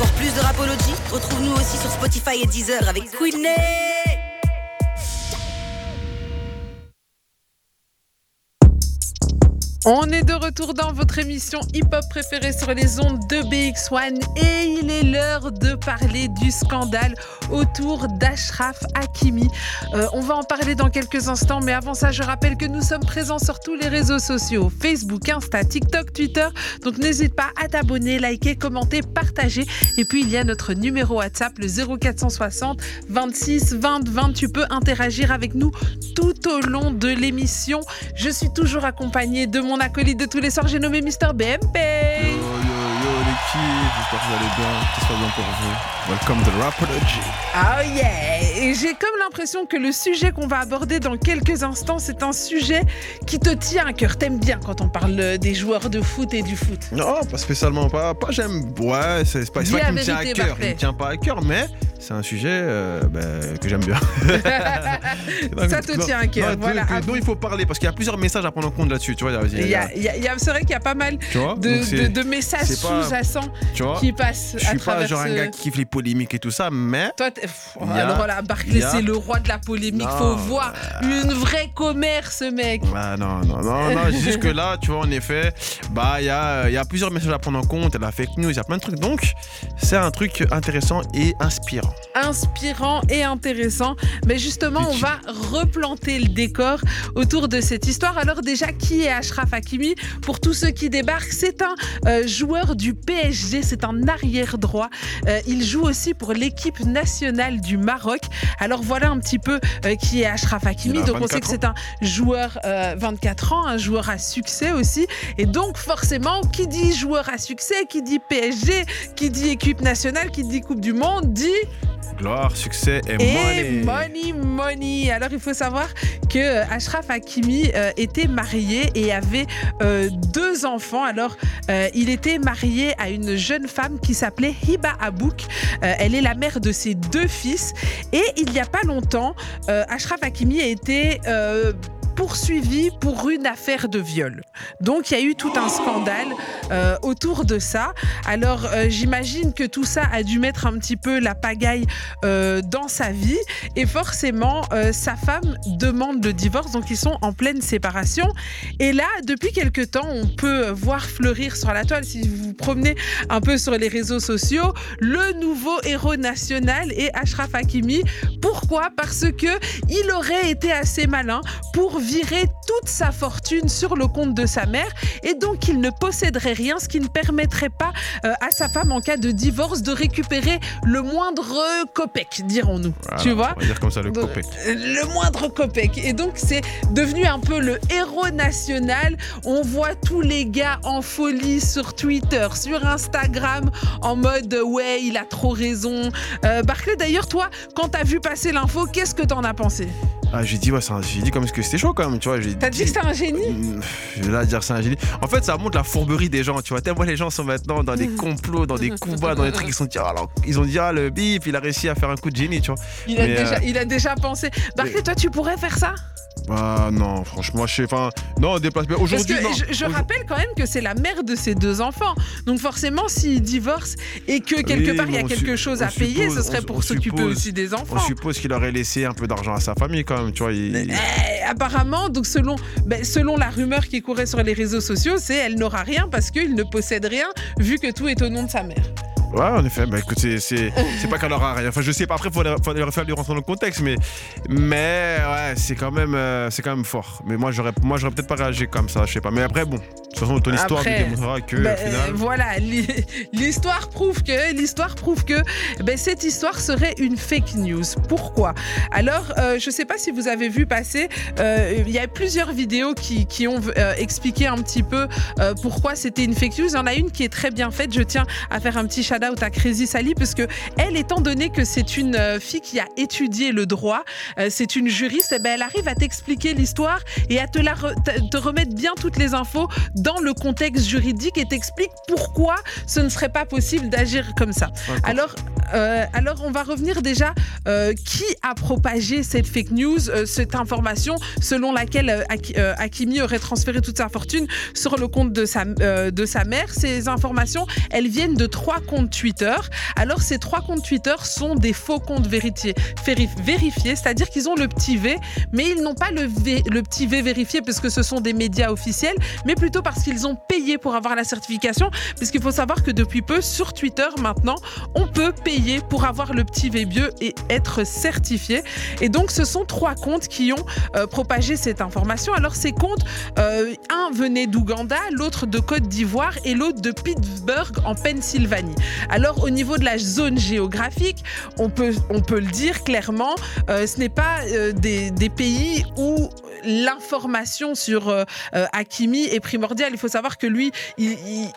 encore plus de rapologie Retrouve-nous aussi sur Spotify et Deezer avec Queenie. On est de retour dans votre émission hip-hop préférée sur les ondes de BX1 et il est l'heure de parler du scandale autour d'Ashraf Hakimi. Euh, on va en parler dans quelques instants, mais avant ça, je rappelle que nous sommes présents sur tous les réseaux sociaux Facebook, Insta, TikTok, Twitter. Donc n'hésite pas à t'abonner, liker, commenter, partager. Et puis il y a notre numéro WhatsApp, le 0460 26 20 20. Tu peux interagir avec nous tout au long de l'émission. Je suis toujours accompagnée de mon acolyte de tous les soirs, j'ai nommé Mister BMP. J'espère que vous allez bien, tout se bien pour vous. Welcome to Rapology. Oh yeah Et j'ai comme l'impression que le sujet qu'on va aborder dans quelques instants, c'est un sujet qui te tient à cœur. T'aimes bien quand on parle des joueurs de foot et du foot Non, pas spécialement, pas, pas j'aime. Ouais, c'est pas, pas qu'il me tient à cœur, il me tient pas à cœur, mais c'est un sujet euh, ben, que j'aime bien. ça te tient à cœur, voilà. dont il faut parler, parce qu'il y a plusieurs messages à prendre en compte là-dessus, tu vois. c'est vrai qu'il y a pas mal de, de, messages sous-jacents qui passent Je suis pas genre un gars qui kiffe les polémiques et tout ça, mais... Toi, alors là, Barclay, c'est le roi de la polémique, faut voir une vraie commerce, mec. Ah, non, non, non, non, jusque là, tu vois, en effet, bah, il y a, y a plusieurs messages à prendre en compte, il y a la fake news, il y a plein de trucs, donc c'est un truc intéressant et inspirant inspirant et intéressant. Mais justement, on va replanter le décor autour de cette histoire. Alors déjà, qui est Ashraf Hakimi? Pour tous ceux qui débarquent, c'est un euh, joueur du PSG, c'est un arrière droit. Euh, il joue aussi pour l'équipe nationale du Maroc. Alors voilà un petit peu euh, qui est Ashraf Hakimi. Donc on sait que c'est un joueur 24 ans, un joueur à succès aussi. Et donc forcément, qui dit joueur à succès, qui dit PSG, qui dit équipe nationale, qui dit Coupe du Monde, dit Gloire, succès et, money. money. money, Alors il faut savoir que euh, Ashraf Hakimi euh, était marié et avait euh, deux enfants. Alors il était marié à une jeune femme qui s'appelait Hiba Abouk. elle est la mère de ses deux fils. Et il n'y a pas longtemps, Ashraf Hakimi a été poursuivi pour une affaire de viol. Donc il y a eu tout un scandale euh, autour de ça. Alors euh, j'imagine que tout ça a dû mettre un petit peu la pagaille euh, dans sa vie et forcément sa femme demande le divorce. Donc ils sont en pleine séparation. Et là, depuis quelque temps, on peut voir fleurir sur la toile, si vous vous promenez un peu sur les réseaux sociaux, le nouveau héros national est Ashraf Hakimi. Pourquoi? Parce que il aurait été assez malin pour virer toute sa fortune sur le compte de sa mère et donc il ne posséderait rien, ce qui ne permettrait pas euh, à sa femme en cas de divorce de récupérer le moindre copec, dirons-nous. tu vois On va dire comme ça le copec. Euh, le moindre copec. Et donc c'est devenu un peu le héros national. On voit tous les gars en folie sur Twitter, sur Instagram, en mode ouais, il a trop raison. Euh, Barclay, d'ailleurs, toi, quand t'as vu passer l'info, qu'est-ce que t'en as pensé? Ah, j'ai dit, ouais, j'ai dit comme que c'était chaud quand même, tu vois. T'as dit, que c'est un génie? Je vais là dire c'est un génie. En fait, ça montre la fourberie des gens, tu vois. Tellement les gens sont maintenant dans des complots, dans des coups bas, dans des trucs. Ils, sont, alors, ils ont dit, ah, le bip, il a réussi à faire un coup de génie, tu vois. Il, a, déjà, euh, il a déjà pensé. Barclay, toi, tu pourrais faire ça? Ah non, franchement, je sais. Enfin, non, déplacement. Aujourd'hui, Je, je rappelle quand même que c'est la mère de ses deux enfants. Donc forcément, s'il divorce et que quelque part il y a quelque chose à payer, ce serait pour s'occuper aussi des enfants. On suppose qu'il aurait laissé un peu d'argent à sa famille quand même, tu vois. Eh, apparemment, donc selon, ben, selon la rumeur qui courait sur les réseaux sociaux, c'est elle n'aura rien parce qu'il ne possède rien vu que tout est au nom de sa mère. Ouais, en effet. Bah écoute, c'est pas qu'elle aura rien. Enfin, je sais pas. Après, il faudrait, faudrait falloir rentrer dans le contexte, mais mais ouais, c'est quand même euh, c'est quand même fort. Mais moi, j'aurais moi j'aurais peut-être pas réagi comme ça. Je sais pas. Mais après, bon, de toute façon, ton histoire démontrera que ben, final... voilà, l'histoire prouve que l'histoire prouve que ben, cette histoire serait une fake news. Pourquoi? Alors, euh, je sais pas si vous avez vu passer. Euh, il y a plusieurs vidéos qui, qui ont expliqué un petit peu pourquoi c'était une fake news. Il y en a une qui est très bien faite. Je tiens à faire un petit chat out à Crazy Sally, parce que elle, étant donné que c'est une euh, fille qui a étudié le droit, euh, c'est une juriste, et eh ben, elle arrive à t'expliquer l'histoire et à te, la te remettre bien toutes les infos dans le contexte juridique et t'explique pourquoi ce ne serait pas possible d'agir comme ça. Alors, euh, alors on va revenir déjà euh, qui a propagé cette fake news, cette information selon laquelle Hakimi aurait transféré toute sa fortune sur le compte de sa, de sa mère. Ces informations, elles viennent de trois comptes Twitter. Alors ces trois comptes Twitter sont des faux comptes vérifiés, vérifiés c'est-à-dire qu'ils ont le petit V, mais ils n'ont pas le, v, le petit V vérifié parce que ce sont des médias officiels, mais plutôt parce qu'ils ont payé pour avoir la certification, puisqu'il faut savoir que depuis peu, sur Twitter maintenant, on peut payer pour avoir le petit VBIE et être certifié. Et donc, ce sont trois comptes qui ont euh, propagé cette information. Alors, ces comptes, euh, un venait d'Ouganda, l'autre de Côte d'Ivoire et l'autre de Pittsburgh en Pennsylvanie. Alors, au niveau de la zone géographique, on peut, on peut le dire clairement, euh, ce n'est pas des, pays où l'information sur euh, Hakimi est primordiale. Il faut savoir que lui, il,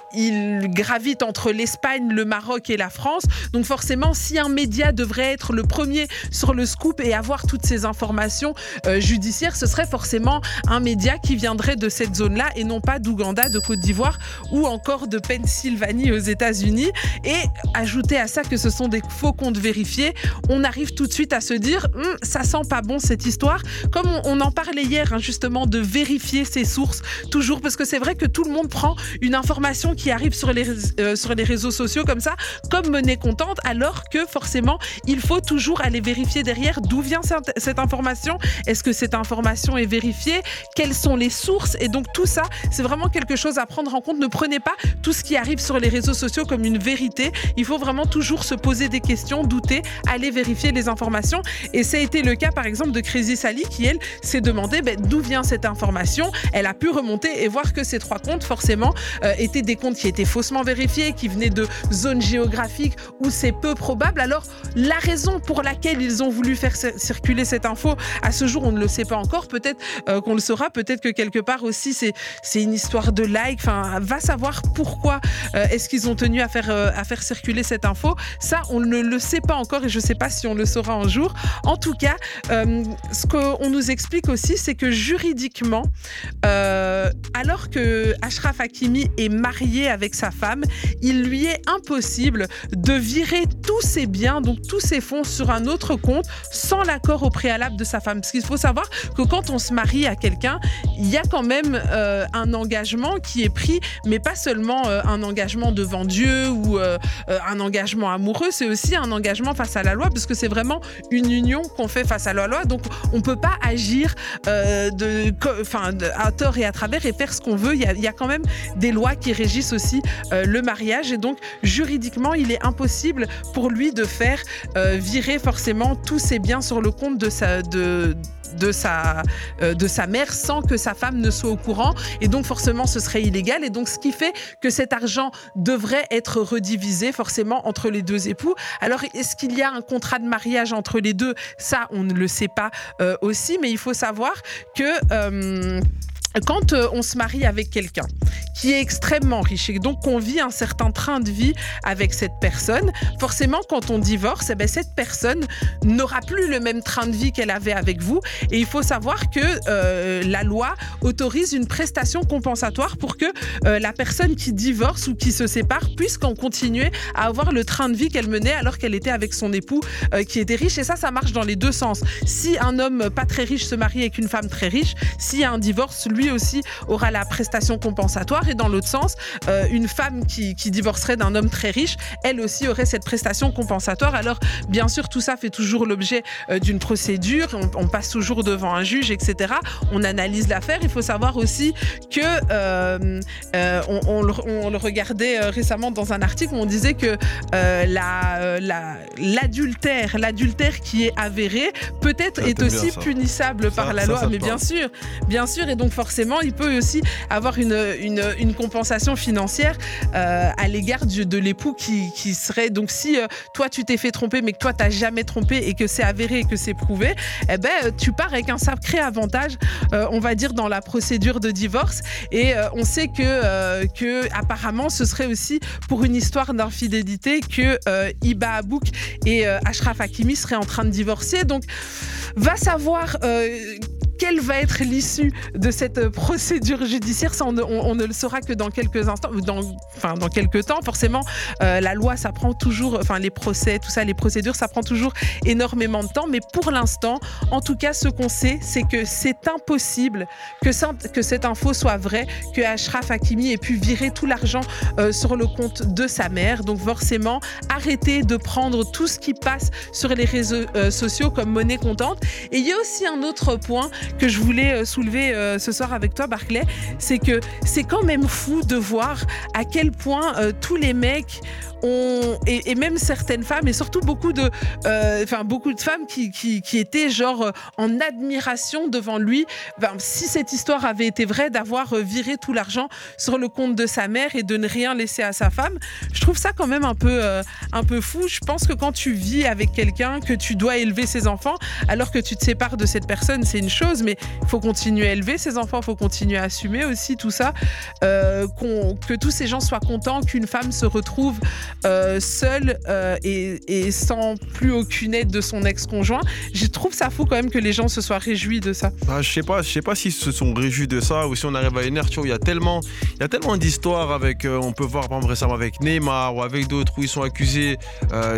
gravite entre l'Espagne, le Maroc et la France. Donc forcément, si un média devrait être le premier sur le scoop et avoir toutes ces informations euh, judiciaires, ce serait forcément un média qui viendrait de cette zone-là et non pas d'Ouganda, de Côte d'Ivoire ou encore de Pennsylvanie aux États-Unis. Et ajouter à ça que ce sont des faux comptes vérifiés, on arrive tout de suite à se dire, hum, ça sent pas bon cette histoire. Comme on, en parlait hier, hein, justement, de vérifier ses sources toujours, parce que c'est vrai que tout le monde prend une information qui arrive sur les, euh, réseaux sociaux comme ça, comme menée contente, que forcément, il faut toujours aller vérifier derrière d'où vient cette, information. Est-ce que cette information est vérifiée? Quelles sont les sources? Et donc tout ça, c'est vraiment quelque chose à prendre en compte. Ne prenez pas tout ce qui arrive sur les réseaux sociaux comme une vérité. Il faut vraiment toujours se poser des questions, douter, aller vérifier les informations. Et ça a été le cas, par exemple, de Crazy Sally, qui, elle, s'est demandé ben, d'où vient cette information. Elle a pu remonter et voir que ces trois comptes, forcément, euh, étaient des comptes qui étaient faussement vérifiés, qui venaient de zones géographiques où c'est peu probable. Alors, la raison pour laquelle ils ont voulu faire circuler cette info, à ce jour, on ne le sait pas encore. Peut-être euh, qu'on le saura, peut-être que quelque part aussi, c'est, une histoire de like. Enfin, va savoir pourquoi euh, est-ce qu'ils ont tenu à faire, à faire circuler cette info. Ça, on ne le sait pas encore et je ne sais pas si on le saura un jour. En tout cas, ce qu'on nous explique aussi, c'est que juridiquement, euh, alors que Ashraf Hakimi est marié avec sa femme, il lui est impossible de virer tous ses biens, donc tous ses fonds, sur un autre compte sans l'accord au préalable de sa femme. Parce qu'il faut savoir que quand on se marie à quelqu'un, il y a quand même euh, un engagement qui est pris, mais pas seulement euh, un engagement devant Dieu ou un engagement amoureux, c'est aussi un engagement face à la loi, parce que c'est vraiment une union qu'on fait face à la loi. Donc on ne peut pas agir à tort et à travers et faire ce qu'on veut. Il y, a, quand même des lois qui régissent aussi euh, le mariage et donc juridiquement, il est impossible pour lui de faire euh, virer forcément tous ses biens sur le compte de sa, de, de sa, euh, de sa mère sans que sa femme ne soit au courant. Et donc, forcément, ce serait illégal. Et donc, ce qui fait que cet argent devrait être redivisé forcément entre les deux époux. Alors, est-ce qu'il y a un contrat de mariage entre les deux? Ça, on ne le sait pas euh, aussi. Mais il faut savoir que... quand euh, on se marie avec quelqu'un qui est extrêmement riche et donc qu'on vit un certain train de vie avec cette personne, forcément quand on divorce, eh ben, cette personne n'aura plus le même train de vie qu'elle avait avec vous. Et il faut savoir que euh, la loi autorise une prestation compensatoire pour que euh, la personne qui divorce ou qui se sépare puisse continuer à avoir le train de vie qu'elle menait alors qu'elle était avec son époux qui était riche. Et ça, ça marche dans les deux sens. Si un homme pas très riche se marie avec une femme très riche, s'il y a un divorce, lui aussi aura la prestation compensatoire. Et dans l'autre sens, euh, une femme qui, divorcerait d'un homme très riche, elle aussi aurait cette prestation compensatoire. Alors, bien sûr, tout ça fait toujours l'objet euh, d'une procédure. On, passe toujours devant un juge, etc. On analyse l'affaire. Il faut savoir aussi que euh, on, le, regardait récemment dans un article où on disait que l'adultère, l'adultère qui est avéré, peut-être est aussi punissable par la loi. Mais bien sûr, bien sûr, et donc forcément forcément, il peut aussi avoir une, une, compensation financière euh, à l'égard de l'époux qui, serait. Donc, si euh, toi, tu t'es fait tromper, mais que toi, tu n'as jamais trompé et que c'est avéré et que c'est prouvé, eh ben, tu pars avec un sacré avantage, euh, on va dire, dans la procédure de divorce. Et on sait que, que, apparemment, ce serait aussi pour une histoire d'infidélité que Iba Abouk et Ashraf Hakimi seraient en train de divorcer. Donc, va savoir quelle va être l'issue de cette procédure judiciaire Ça, on, ne le saura que dans quelques instants, dans, enfin dans quelques temps. Forcément, euh, la loi, ça prend toujours, enfin les procès, tout ça, les procédures, ça prend toujours énormément de temps. Mais pour l'instant, en tout cas, ce qu'on sait, c'est que c'est impossible que, cette info soit vraie, que Ashraf Hakimi ait pu virer tout l'argent euh, sur le compte de sa mère. Donc forcément, arrêtez de prendre tout ce qui passe sur les réseaux euh, sociaux comme monnaie comptante. Et il y a aussi un autre point que je voulais euh, soulever euh, ce soir avec toi, Barclay, c'est que c'est quand même fou de voir à quel point euh, tous les mecs et, et, même certaines femmes, et surtout beaucoup de, enfin beaucoup de femmes qui, qui, étaient genre en admiration devant lui. Si cette histoire avait été vraie, d'avoir viré tout l'argent sur le compte de sa mère et de ne rien laisser à sa femme, je trouve ça quand même un peu, un peu fou. Je pense que quand tu vis avec quelqu'un, que tu dois élever ses enfants, alors que tu te sépares de cette personne, c'est une chose, mais il faut continuer à élever ses enfants, il faut continuer à assumer aussi tout ça, euh, que tous ces gens soient contents qu'une femme se retrouve euh, seule euh, et, sans plus aucune aide de son ex-conjoint. Je trouve ça fou quand même que les gens se soient réjouis de ça. Ah, je sais pas, je sais pas s'ils se sont réjouis de ça ou si on arrive à une vois, il y a tellement, il y a tellement d'histoires avec, on peut voir par exemple récemment avec Neymar ou avec d'autres où ils sont accusés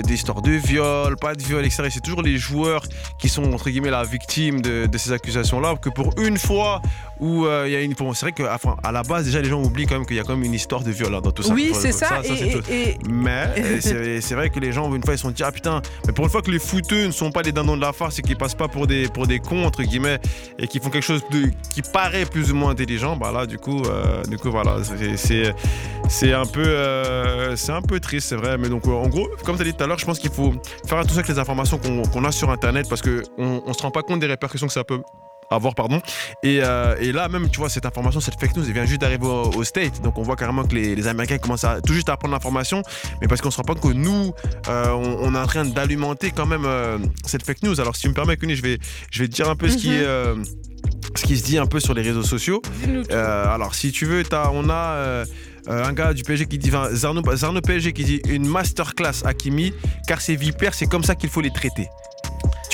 d'histoires de viol, pas de viol, etc. C'est toujours les joueurs qui sont entre guillemets la victime de, ces accusations-là. Que pour une fois où euh, il y a une, bon, c'est vrai que enfin, à la base déjà les gens oublient quand même qu'il y a quand même une histoire de viol hein, dans tout ça. Oui, c'est ça. ça, ça et, et, Mais c'est vrai que les gens une fois ils se sont dit ah putain, mais pour une fois que les fouteux ne sont pas les dindons de la farce et qu'ils passent pas pour des pour des cons entre guillemets et qui font quelque chose de qui paraît plus ou moins intelligent, bah là du coup euh, du coup voilà c'est c'est un peu euh, c'est un peu triste c'est vrai mais donc en gros comme tu as dit tout à l'heure je pense qu'il faut faire attention avec les informations qu'on qu a sur internet parce que on, on se rend pas compte des répercussions que ça peut avoir pardon. Et, euh, et, là même tu vois cette information cette fake news elle vient juste d'arriver au, au, state donc on voit carrément que les, les américains commencent à tout juste à apprendre l'information. Mais parce qu'on se rend pas compte que nous euh, on, on, est en train d'alimenter quand même euh, cette fake news. Alors si tu me permets Kuni, je vais je vais te dire un peu mm -hmm. ce qui est euh, ce qui se dit un peu sur les réseaux sociaux. Euh, alors si tu veux as, on a euh, un gars du PSG qui dit enfin, Zarno, Zarno PSG qui dit une masterclass Hakimi car ces vipères c'est comme ça qu'il faut les traiter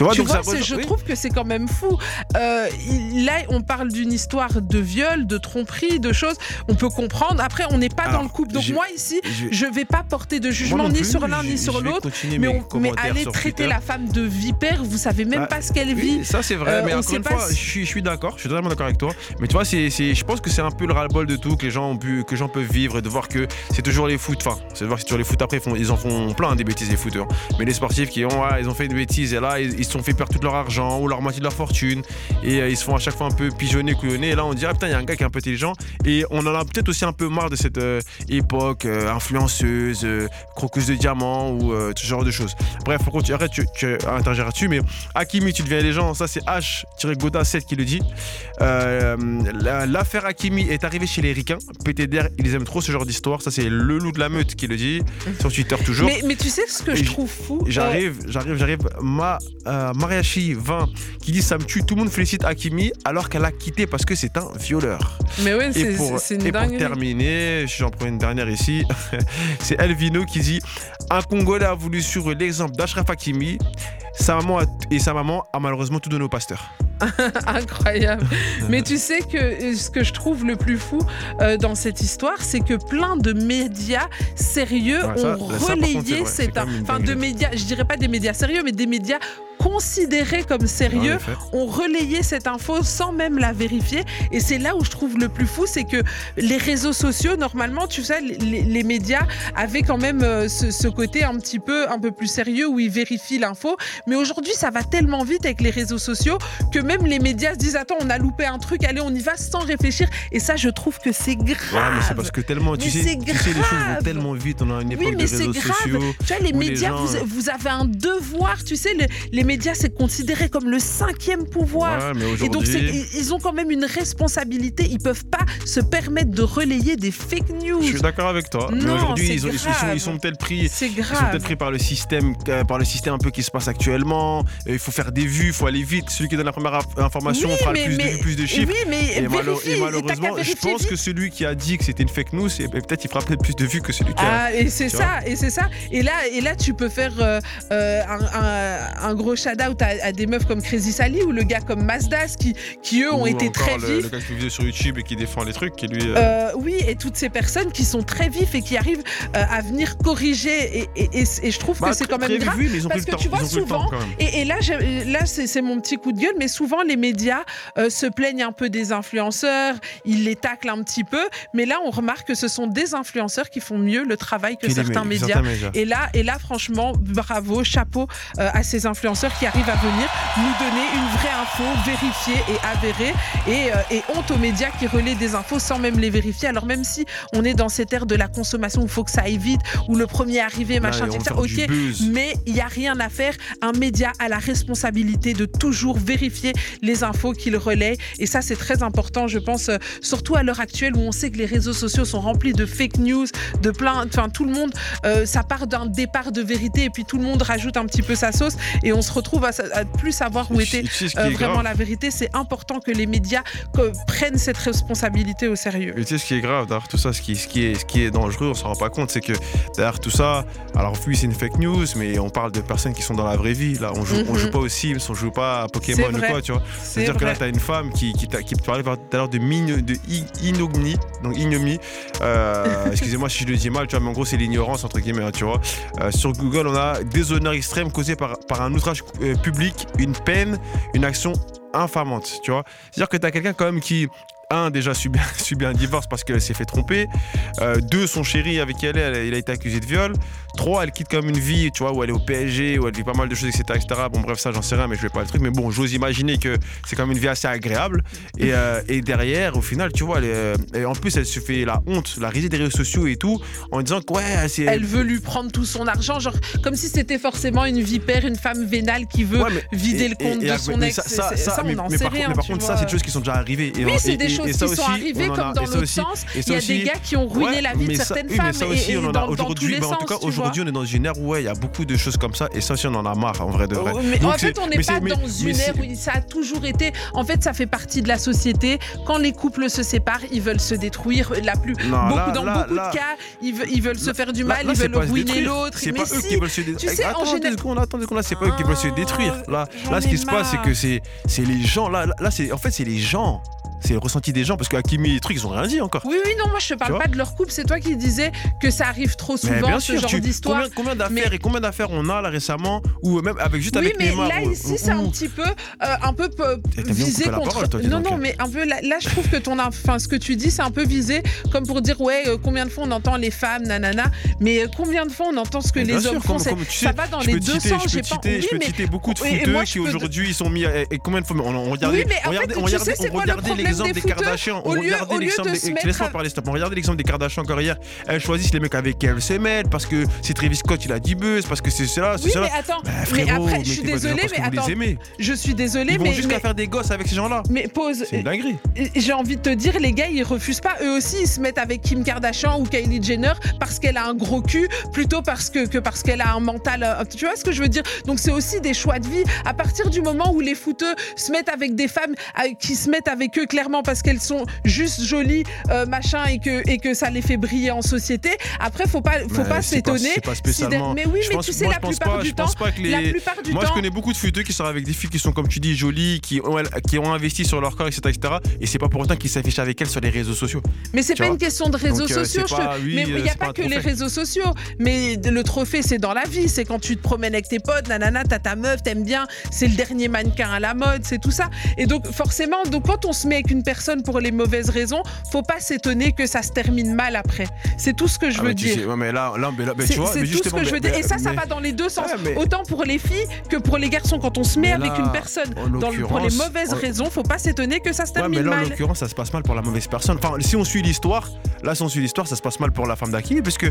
tu vois, tu donc vois ça je trouve que c'est quand même fou. Euh, là, on parle d'une histoire de viol, de tromperie, de choses. On peut comprendre. Après, on n'est pas Alors, dans le couple. Donc moi ici, je ne vais pas porter de jugement ni sur l'un ni sur l'autre. Mais, on, mais aller traiter Twitter. la femme de vipère, vous savez même bah, pas ce qu'elle vit. Oui, ça c'est vrai. Euh, mais encore une fois, si... je suis, d'accord. Je suis totalement d'accord avec toi. Mais tu vois, c'est, je pense que c'est un peu le ras-le-bol de tout que les gens ont pu, que les gens peuvent vivre et de voir que c'est toujours les foot. Enfin, c'est de voir que c'est toujours les foot après. Ils, font, ils en font plein des bêtises les footeurs. Mais les sportifs qui ont, ouais, ils ont fait une bêtise et là, ils, ils se sont fait perdre toute leur argent ou leur moitié de leur fortune et euh, ils se font à chaque fois un peu pigeonner, couillonner. Et là, on dit, ah putain, il y a un gars qui est un peu intelligent. Et on en a peut-être aussi un peu marre de cette euh, époque euh, influenceuse, crocus de diamant ou ce genre de choses. Bref, faut continuer. Arrête, tu, tu interagir là-dessus. Mais Hakimi, tu deviens les gens. Ça, c'est H-Goda7 qui le dit. L'affaire Hakimi est arrivée chez les ricains. PTDR, ils aiment trop ce genre d'histoire. Ça, c'est le loup de la meute qui le dit. Sur Twitter, toujours. Mais, mais tu sais ce que et je trouve fou? J'arrive, j'arrive, j'arrive. Ma, euh, Mariachi 20 qui dit ça me tue. Tout le monde félicite Hakimi alors qu'elle a quitté parce que c'est un violeur. Mais oui, c'est une Et pour terminer, j'en prends une dernière ici. c'est Elvino qui dit un Congolais a voulu suivre l'exemple d'Ashraf Hakimi. Sa maman a, et sa maman a malheureusement tout donné au pasteur. Incroyable. Mais tu sais que ce que je trouve le plus fou euh, dans cette histoire, c'est que plein de médias sérieux ouais, ça, ont relayé cette. Enfin, de médias, je dirais pas des médias sérieux, mais des médias considérés comme sérieux ont relayé cette info sans même la vérifier. Et c'est là où je trouve le plus fou, c'est que les réseaux sociaux, normalement, tu sais, les, les médias avaient quand même euh, ce, ce, côté un petit peu, un peu plus sérieux où ils vérifient l'info. Mais aujourd'hui, ça va tellement vite avec les réseaux sociaux que même les médias se disent attends, on a loupé un truc, allez, on y va sans réfléchir. Et ça, je trouve que c'est grave. Ouais, mais c'est parce que tellement, tu sais, tu sais, les choses vont tellement vite. On a une époque oui, mais de réseaux grave. sociaux. Tu vois, les médias, les gens... vous, vous, avez un devoir, tu sais, les, les médias, c'est considéré comme le cinquième pouvoir. Ouais, et donc, ils ont quand même une responsabilité. Ils peuvent pas se permettre de relayer des fake news. Je suis d'accord avec toi. Non, mais aujourd'hui, ils, ils, sont, ils sont peut-être pris, ils sont peut-être pris par le système, euh, par le système un peu qui se passe actuellement. Il faut faire des vues, il faut aller vite. Celui qui donne la première information oui, fera mais, plus, mais, de, plus de chiffres. Oui, mais et, malheureusement, je pense vite. que celui qui a dit que c'était une fake news, peut-être il fera peut-être plus de vues que celui qui ah, a. Et c'est ça, et c'est ça. Et là, et là, tu peux faire euh, euh, un, un, un, gros shout out à, à des meufs comme Crazy Sally ou le gars comme Mazdas qui, qui eux ont Ou été très le, vifs. Le gars une vidéo sur YouTube et qui défend les trucs, qui lui. euh, Euh, oui, et toutes ces personnes qui sont très vifs et qui arrivent euh, à venir corriger. Et, et- et- et je trouve bah, que c'est quand même grave. vu, mais ils ont parce le que temps. tu vois, temps, souvent. Et, là, là c'est mon petit coup de gueule, mais souvent les médias se plaignent un peu des influenceurs, ils les taclent un petit peu, mais là, on remarque que ce sont des influenceurs qui font mieux le travail que certains médias. certains médias. Et là, et là, franchement, bravo, chapeau à ces influenceurs qui arrivent à venir nous donner une vraie info vérifiée et avérée. Et, euh, et honte aux médias qui relaient des infos sans même les vérifier. Alors même si on est dans cette ère de la consommation où il faut que ça aille vite, où le premier arrivé, machin, vont etc. Ok, mais il n'y a rien à faire. Un média a la responsabilité de toujours vérifier les infos qu'il relaie. Et ça, c'est très important, je pense, euh, surtout à l'heure actuelle où on sait que les réseaux sociaux sont remplis de fake news, de plein. Enfin, tout le monde, euh, ça part d'un départ de vérité et puis tout le monde rajoute un petit peu sa sauce et on se retrouve à, sa- à plus savoir où était euh, vraiment grave la vérité. C'est important que les médias que- prennent cette responsabilité au sérieux. Et tu sais ce qui est grave derrière tout ça, ce qui, ce qui, est, ce qui est dangereux, on s'en rend pas compte, c'est que derrière tout ça, alors oui c'est une fake news, mais on parle de personnes qui sont dans la vraie vie. Là, on joue, on Mhm. joue pas aux Sims, on joue pas à Pokémon ou quoi, tu vois. C'est C'est-à-dire que là, vrai. tu as une femme qui, qui, qui parlait tout à l'heure de, de i- ignominie, donc ignomie. Euh, Excusez-moi si je le dis mal, tu vois, mais en gros, c'est l'ignorance, entre guillemets, hein, tu vois. Euh, sur Google, on a déshonneur extrême causé par, par un outrage euh, public, une peine, une action infamante, tu vois. C'est-à-dire que tu as quelqu'un quand même qui. Un, déjà subit, subit un divorce parce qu'elle s'est fait tromper. Euh, deux, son chéri avec qui elle est, elle- il a été accusé de viol. Trois, elle quitte comme une vie, tu vois, où elle est au PSG, où elle vit pas mal de choses, etc. etc. Bon, bref, ça, j'en sais rien, mais je vais pas le truc. Mais bon, j'ose imaginer que c'est quand même une vie assez agréable. Et, euh, et derrière, au final, tu vois, elle est, et en plus, elle se fait la honte, la risée des réseaux sociaux et tout, en disant que, ouais, c'est. Elle veut lui prendre tout son argent, genre comme si c'était forcément une vipère, une femme vénale qui veut Ouais, mais- vider et- le compte et- de son ex. ça, ça, ça, on n'en mais sait par, rien. mais par contre, vois. ça, c'est des choses qui sont déjà arrivées. Et Oui, c'est des et- choses qui sont arrivées en comme dans l'autre sens. Il y a des gars qui ont ruiné la vie de mais ça- certaines mais femmes ça et, aussi, on en a aujourd'hui. mais en tout cas, aujourd'hui, on est dans une ère où il y a beaucoup de choses comme ça. Et ça aussi, on en a marre, en vrai de vrai. Mais Donc en fait, on n'est mais pas mais- dans mais une ère où ça a toujours été. En fait, ça fait partie de la société. Quand les couples se séparent, ils veulent se détruire. La plus, Non, beaucoup, là- dans là- beaucoup là- de cas, ils, veulent- ils veulent se faire du mal, ils veulent ruiner l'autre. C'est Mais pas eux si, qui veulent se détruire. tu sais, en attends, général- deux secondes, attends secondes, là, c'est pas eux qui veulent se détruire. Là, là ce qui se passe, c'est que c'est c'est les gens. Là, là, là, c'est en fait, c'est les gens. C'est le ressenti des gens parce que Hakimi et trucs, ils ont rien dit encore. Oui, oui, non, moi je te parle pas de leur couple. C'est toi qui disais que ça arrive trop Mais souvent, ce genre d'histoire. combien, combien d'affaires Mais- et combien d'affaires on a là récemment ou même avec juste Oui, avec mais Neymar là ou- ici, c'est un petit peu, euh, un peu visé contre. parole, toi, dis non, non, mais un peu là, là, je trouve que ton, enfin, ce que tu dis, c'est un peu visé, comme pour dire ouais, euh, combien de fois on entend les femmes, nanana, mais euh, combien de fois on entend ce que les hommes font. ça va dans les deux sens. Je J'ai peux citer, beaucoup de footeux qui aujourd'hui ils sont mis. Et combien de fois on, regardait, on regardait, on regardait, l'exemple des des Kardashians. On lieu- regardait l'exemple de des. se mettre Laisse-moi à- parler, stop. On regardait l'exemple des Kardashians encore hier. Elles choisissent les mecs avec qui elles se mêlent parce que c'est Travis Scott, il a dit buzz, parce que c'est cela, c'est Oui, cela. mais attends, Bah, mais frérot, après, je suis que mais attends, je suis désolée, Ils vont mais, jusqu'à mais, faire des gosses avec ces gens-là. mais pause. C'est dinguerie. Et J'ai envie de te dire, les gars, ils refusent pas. Eux aussi, ils se mettent avec Kim Kardashian ou Kylie Jenner parce qu'elle a un gros cul, plutôt parce que, que parce qu'elle a un mental. euh, Tu vois ce que je veux dire? Donc c'est aussi des choix de vie. À partir du moment où les footeux se mettent avec des femmes euh, qui se mettent avec eux clairement parce qu'elles sont juste jolies, euh, machin, et que et que ça les fait briller en société. Après, faut pas faut Mais pas s'étonner. si Mais oui, Je mais pense- tu sais, moi, la plupart pas- temps, la plupart du Moi, temps. je connais beaucoup de footeux qui sortent avec des filles qui sont, comme tu dis, jolies, qui ont, qui ont investi sur leur corps, etc. etc. et c'est pas pour autant qu'ils s'affichent avec elles sur les réseaux sociaux. Mais c'est pas vois une question de réseaux Donc, euh, sociaux. je pas- oui, mais il euh, n'y a c'est pas, que les réseaux sociaux. Mais le trophée, c'est dans la vie. C'est quand tu te promènes avec tes potes, nanana, t'as ta meuf, t'aimes bien, c'est le dernier mannequin à la mode, c'est tout ça. Et donc, forcément, donc, quand on se met avec une personne pour les mauvaises raisons, faut pas s'étonner que ça se termine mal après. C'est tout ce que je Ah, veux dire. sais, ouais, mais là, là, mais là, mais C'est tu vois, c'est mais tout ce justement, que je mais- veux dire. Et ça, ça va dans les deux sens. Ouais, Autant pour les filles que pour les garçons. Quand on se met avec une personne dans pour les mauvaises raisons, faut pas s'étonner que ça se Ouais, mais termine là, en l'occurrence, ça se passe mal pour la mauvaise personne. Enfin, si on suit l'histoire, là, si on suit l'histoire, ça se passe mal pour la femme d'Akimi, parce que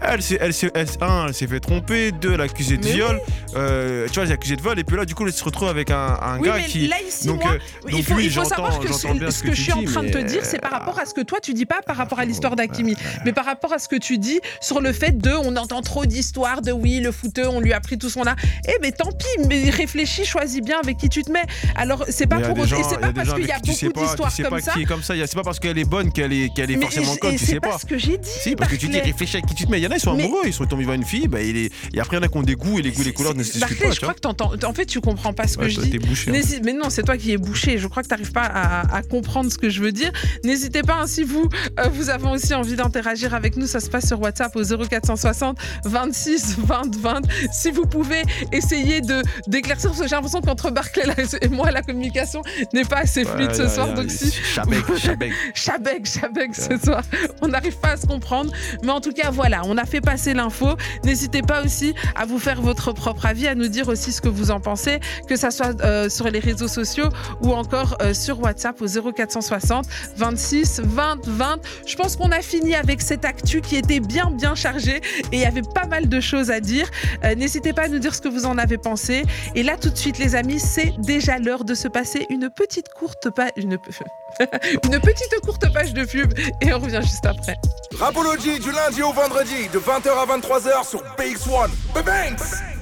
elle, s'est- elle, elle- un, elle s'est fait tromper, deux, elle est accusée de viol, euh, tu vois, elle est accusée de vol, et puis là, du coup, elle se retrouve avec un, un Oui, gars mais qui. là, ici, donc, moi, euh, il donc faut, lui, il faut j'entends- savoir que ce ce que, que je suis en train de te mais, dire, c'est par euh, rapport à ce que toi tu dis pas par rapport à l'histoire d'Akimi, ouais. mais par rapport à ce que tu dis sur le fait de on entend trop d'histoires de oui, le footeux, on lui a pris tout son art. Eh ben tant pis, mais réfléchis, choisis bien avec qui tu te mets. Alors c'est pas Mais a pour et c'est pas a parce qu'il y a beaucoup d'histoires Tu sais comme ça. qui est comme ça. A- C'est pas parce qu'elle est bonne qu'elle est, qu'elle est Mais forcément conne, tu c'est sais pas. ce que j'ai dit. Si, parce que tu dis réfléchis avec qui tu te mets. Il y en a, ils sont Mais- amoureux, ils sont tombés vers une fille, bah, et après, il y en a qui ont des goûts, et les goûts, les couleurs ne se discutent pas. je crois que. En fait, tu comprends pas ce que je dis. hein. Mais non, c'est toi qui es bouché. Je crois que pas à, à comprendre ce que je veux dire. N'hésitez pas, hein, si vous, euh, vous avez aussi envie d'interagir avec nous, ça se passe sur WhatsApp au 0460 26 20 20. Si vous pouvez essayer de d'éclaircir, parce que j'ai l'impression qu'entre Barclay et moi, la communication n'est pas assez fluide Ouais, ce là, soir. là, donc si Chabeg, chabeg. Chabeg, Chabeg ce soir. On n'arrive pas à se comprendre. Mais en tout cas, voilà, on a fait passer l'info. N'hésitez pas aussi à vous faire votre propre avis, à nous dire aussi ce que vous en pensez, que ça soit euh, sur les réseaux sociaux ou encore euh, sur WhatsApp au 0460 26 20 20. Je pense qu'on a fini avec cette actu qui était bien, bien chargée et il y avait pas mal de choses à dire. Euh, N'hésitez pas à nous dire ce que vous en avez pensé. Et là, tout de suite, les amis, c'est déjà l'heure de se passer une petite courte page. Une... une petite courte page de pub et on revient juste après. Rapology du lundi au vendredi de 20h à 23h sur BX1. Banks